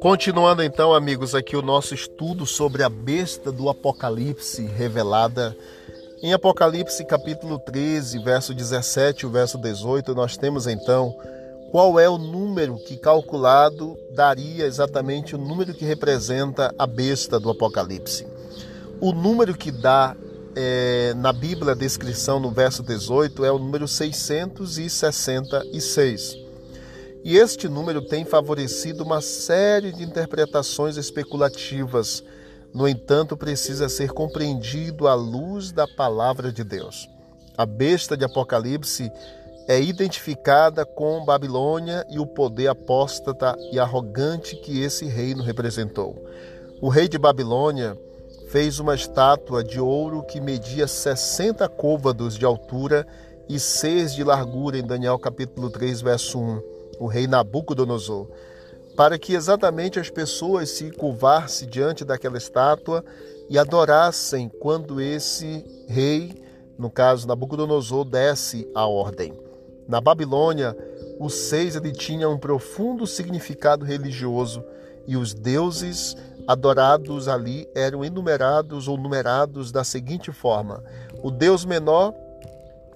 Continuando então, amigos, aqui o nosso estudo sobre a besta do Apocalipse revelada em Apocalipse capítulo 13, verso 17 e verso 18, nós temos então qual é o número que calculado daria exatamente o número que representa a besta do Apocalipse. O número que dá é, na Bíblia a descrição no verso 18 é o número 666. E este número tem favorecido uma série de interpretações especulativas. No entanto, precisa ser compreendido à luz da palavra de Deus. A besta de Apocalipse é identificada com Babilônia e o poder apóstata e arrogante que esse reino representou. O rei de Babilônia fez uma estátua de ouro que media 60 côvados de altura e 6 de largura em Daniel capítulo 3, verso 1 o rei Nabucodonosor, para que exatamente as pessoas se curvassem diante daquela estátua e adorassem quando esse rei, no caso Nabucodonosor, desse a ordem. Na Babilônia, os seis ele tinha um profundo significado religioso e os deuses adorados ali eram enumerados ou numerados da seguinte forma: o deus menor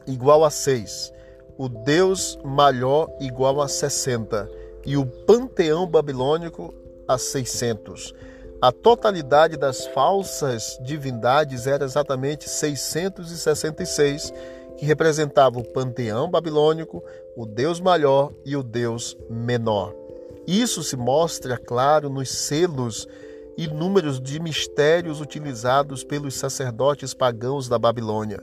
igual a seis, o deus maior igual a 60 e o panteão babilônico a 600. A totalidade das falsas divindades era exatamente 666, que representava o panteão babilônico, o deus maior e o deus menor. Isso se mostra claro nos selos e números de mistérios utilizados pelos sacerdotes pagãos da Babilônia.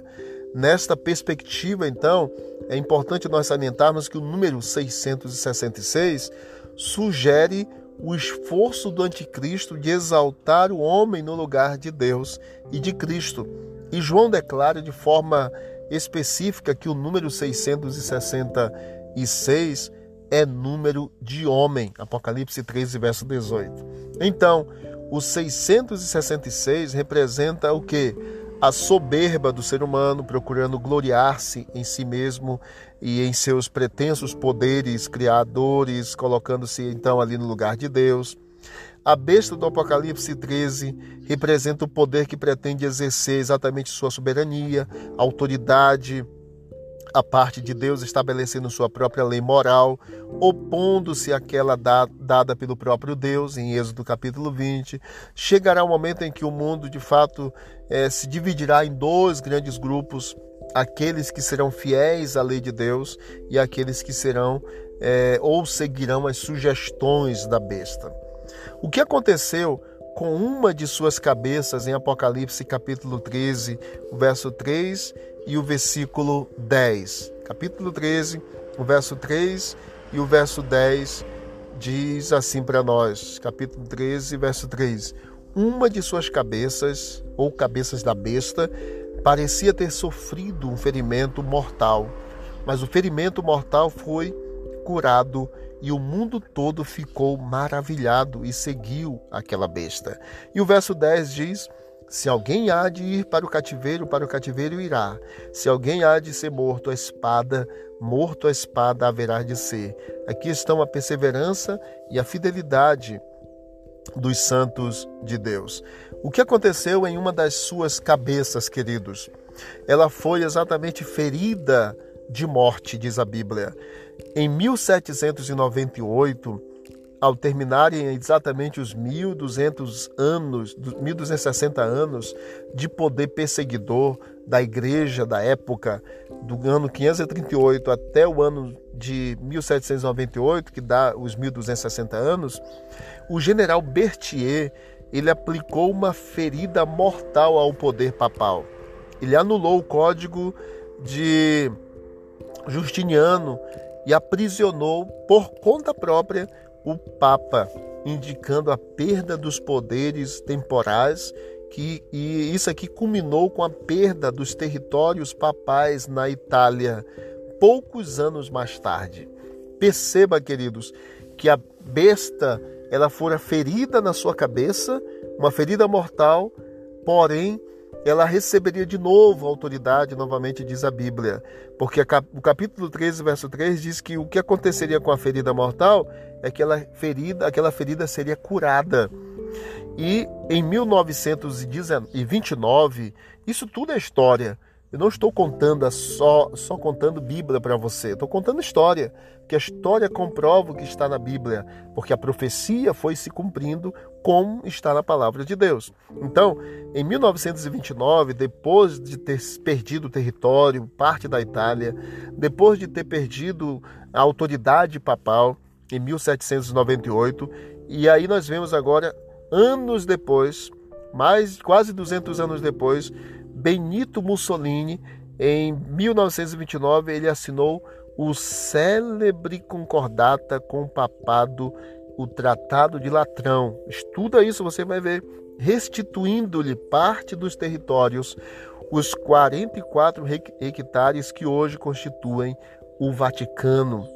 Nesta perspectiva, então, é importante nós salientarmos que o número 666 sugere o esforço do anticristo de exaltar o homem no lugar de Deus e de Cristo. E João declara de forma específica que o número 666 é número de homem. Apocalipse 13, verso 18. Então, o 666 representa o que? a soberba do ser humano, procurando gloriar-se em si mesmo e em seus pretensos poderes criadores, colocando-se então ali no lugar de Deus. A besta do Apocalipse 13 representa o poder que pretende exercer exatamente sua soberania, autoridade, a parte de Deus estabelecendo sua própria lei moral, opondo-se àquela dada pelo próprio Deus, em Êxodo capítulo 20. Chegará o um momento em que o mundo, de fato, é, se dividirá em dois grandes grupos: aqueles que serão fiéis à lei de Deus e aqueles que serão é, ou seguirão as sugestões da besta. O que aconteceu com uma de suas cabeças em Apocalipse capítulo 13, verso 3 e o versículo 10. Capítulo 13, o verso 3 e o verso 10 diz assim para nós, capítulo 13, verso 3: Uma de suas cabeças, ou cabeças da besta, parecia ter sofrido um ferimento mortal, mas o ferimento mortal foi curado e o mundo todo ficou maravilhado e seguiu aquela besta. E o verso 10 diz: se alguém há de ir para o cativeiro, para o cativeiro irá. Se alguém há de ser morto a espada, morto a espada haverá de ser. Aqui estão a perseverança e a fidelidade dos santos de Deus. O que aconteceu em uma das suas cabeças, queridos? Ela foi exatamente ferida de morte, diz a Bíblia. Em 1798, ao terminarem exatamente os 1200 anos, 1260 anos de poder perseguidor da igreja da época, do ano 538 até o ano de 1798, que dá os 1260 anos, o general Berthier, ele aplicou uma ferida mortal ao poder papal. Ele anulou o código de Justiniano e aprisionou por conta própria o Papa, indicando a perda dos poderes temporais, que, e isso aqui culminou com a perda dos territórios papais na Itália, poucos anos mais tarde. Perceba, queridos, que a besta ela fora ferida na sua cabeça, uma ferida mortal, porém ela receberia de novo autoridade, novamente diz a Bíblia. Porque o capítulo 13, verso 3 diz que o que aconteceria com a ferida mortal é que aquela ferida, aquela ferida seria curada. E em 1929, isso tudo é história. Eu não estou contando só, só contando Bíblia para você, estou contando história, que a história comprova o que está na Bíblia, porque a profecia foi se cumprindo como está na palavra de Deus. Então, em 1929, depois de ter perdido o território, parte da Itália, depois de ter perdido a autoridade papal, em 1798, e aí nós vemos agora, anos depois, mais quase 200 anos depois, Benito Mussolini, em 1929, ele assinou o célebre concordata com o papado, o Tratado de Latrão. Estuda isso, você vai ver. Restituindo-lhe parte dos territórios, os 44 hectares que hoje constituem o Vaticano.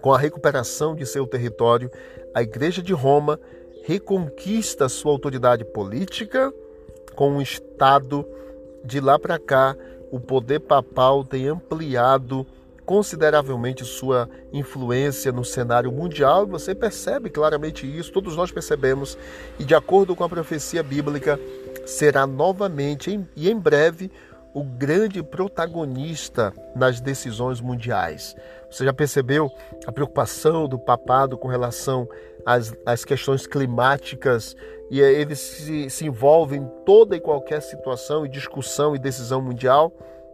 Com a recuperação de seu território, a Igreja de Roma reconquista sua autoridade política com o Estado de lá para cá, o poder papal tem ampliado consideravelmente sua influência no cenário mundial. Você percebe claramente isso, todos nós percebemos, e de acordo com a profecia bíblica, será novamente e em breve o grande protagonista nas decisões mundiais. Você já percebeu a preocupação do papado com relação às, às questões climáticas e eles se, se envolvem em toda e qualquer situação e discussão e decisão mundial?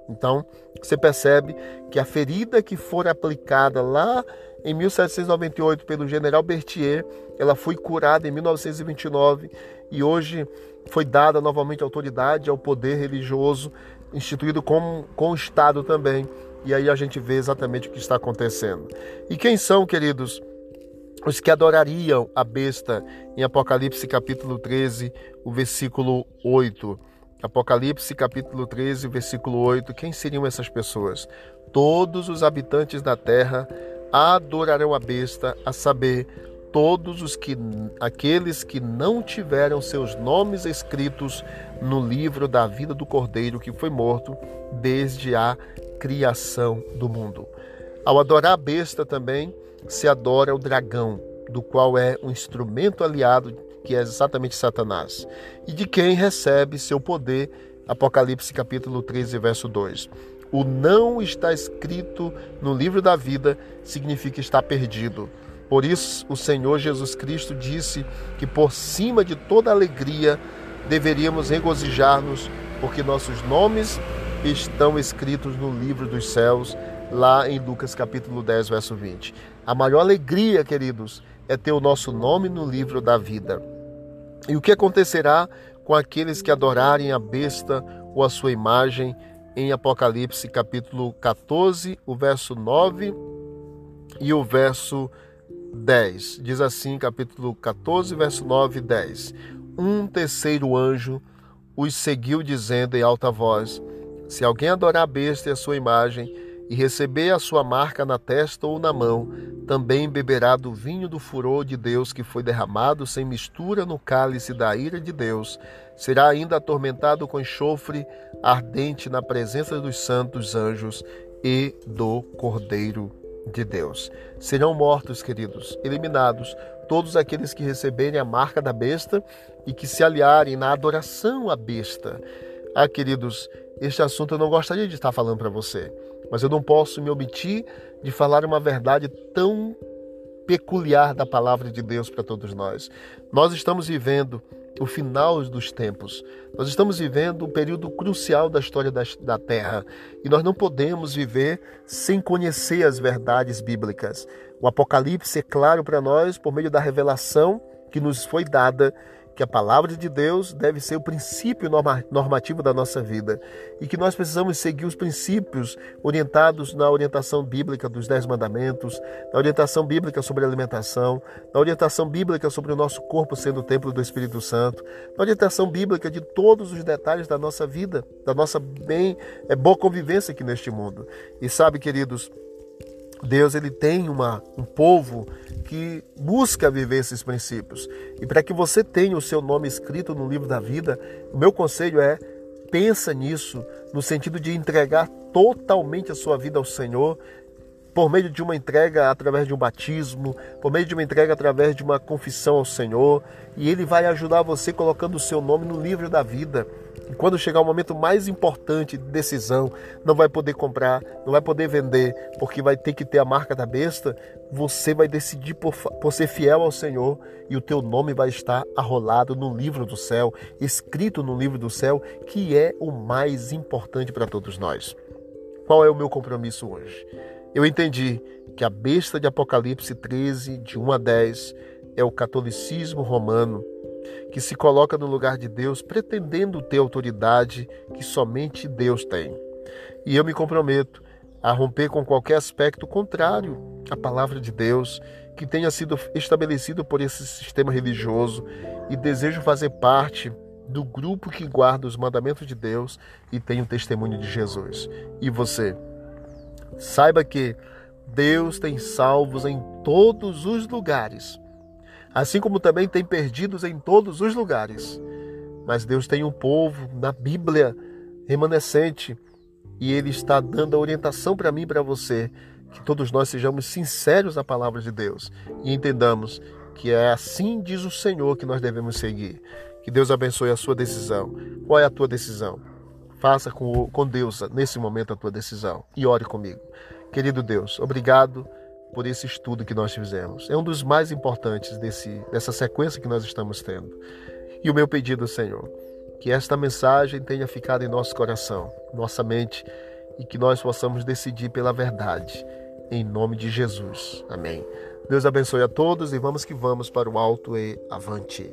Então, você percebe que a ferida que for aplicada lá em 1798 pelo general Berthier, ela foi curada em 1929 e hoje foi dada novamente autoridade ao poder religioso instituído com, com o Estado também. E aí a gente vê exatamente o que está acontecendo. E quem são, queridos, os que adorariam a besta em Apocalipse capítulo 13, o versículo 8? Apocalipse capítulo 13, versículo 8. Quem seriam essas pessoas? Todos os habitantes da terra adorarão a besta, a saber, todos os que aqueles que não tiveram seus nomes escritos no livro da vida do Cordeiro que foi morto desde a criação do mundo. Ao adorar a besta também se adora o dragão, do qual é um instrumento aliado que é exatamente Satanás, e de quem recebe seu poder, Apocalipse capítulo 13, verso 2. O não está escrito no livro da vida significa estar perdido. Por isso, o Senhor Jesus Cristo disse que por cima de toda alegria deveríamos regozijar-nos, porque nossos nomes estão escritos no livro dos céus, lá em Lucas capítulo 10, verso 20. A maior alegria, queridos, é ter o nosso nome no livro da vida. E o que acontecerá com aqueles que adorarem a besta ou a sua imagem em Apocalipse capítulo 14, o verso 9 e o verso 10. Diz assim, capítulo 14, verso 9 e 10. Um terceiro anjo os seguiu, dizendo em alta voz: Se alguém adorar a besta e a sua imagem, e receber a sua marca na testa ou na mão, também beberá do vinho do furor de Deus que foi derramado sem mistura no cálice da ira de Deus. Será ainda atormentado com enxofre ardente na presença dos santos anjos e do Cordeiro de Deus. Serão mortos, queridos, eliminados todos aqueles que receberem a marca da besta e que se aliarem na adoração à besta. Ah, queridos, este assunto eu não gostaria de estar falando para você, mas eu não posso me omitir de falar uma verdade tão peculiar da palavra de Deus para todos nós. Nós estamos vivendo o final dos tempos. Nós estamos vivendo um período crucial da história da, da Terra e nós não podemos viver sem conhecer as verdades bíblicas. O Apocalipse é claro para nós por meio da revelação que nos foi dada que a palavra de Deus deve ser o princípio normativo da nossa vida e que nós precisamos seguir os princípios orientados na orientação bíblica dos Dez Mandamentos, na orientação bíblica sobre a alimentação, na orientação bíblica sobre o nosso corpo sendo o templo do Espírito Santo, na orientação bíblica de todos os detalhes da nossa vida, da nossa bem, é, boa convivência aqui neste mundo. E sabe, queridos, Deus ele tem uma, um povo que busca viver esses princípios. E para que você tenha o seu nome escrito no livro da vida, o meu conselho é pensa nisso no sentido de entregar totalmente a sua vida ao Senhor por meio de uma entrega através de um batismo, por meio de uma entrega através de uma confissão ao Senhor, e Ele vai ajudar você colocando o seu nome no livro da vida. E quando chegar o momento mais importante de decisão, não vai poder comprar, não vai poder vender, porque vai ter que ter a marca da besta, você vai decidir por, por ser fiel ao Senhor e o teu nome vai estar arrolado no livro do céu, escrito no livro do céu, que é o mais importante para todos nós. Qual é o meu compromisso hoje? Eu entendi que a besta de Apocalipse 13, de 1 a 10, é o catolicismo romano, que se coloca no lugar de Deus pretendendo ter autoridade que somente Deus tem. E eu me comprometo a romper com qualquer aspecto contrário à palavra de Deus que tenha sido estabelecido por esse sistema religioso e desejo fazer parte do grupo que guarda os mandamentos de Deus e tem o testemunho de Jesus. E você? Saiba que Deus tem salvos em todos os lugares, assim como também tem perdidos em todos os lugares. Mas Deus tem um povo na Bíblia remanescente e Ele está dando a orientação para mim e para você que todos nós sejamos sinceros à palavra de Deus e entendamos que é assim diz o Senhor que nós devemos seguir. Que Deus abençoe a sua decisão. Qual é a tua decisão? Faça com, com Deus nesse momento a tua decisão e ore comigo. Querido Deus, obrigado por esse estudo que nós fizemos. É um dos mais importantes desse, dessa sequência que nós estamos tendo. E o meu pedido, Senhor, que esta mensagem tenha ficado em nosso coração, nossa mente, e que nós possamos decidir pela verdade, em nome de Jesus. Amém. Deus abençoe a todos e vamos que vamos para o alto e avante.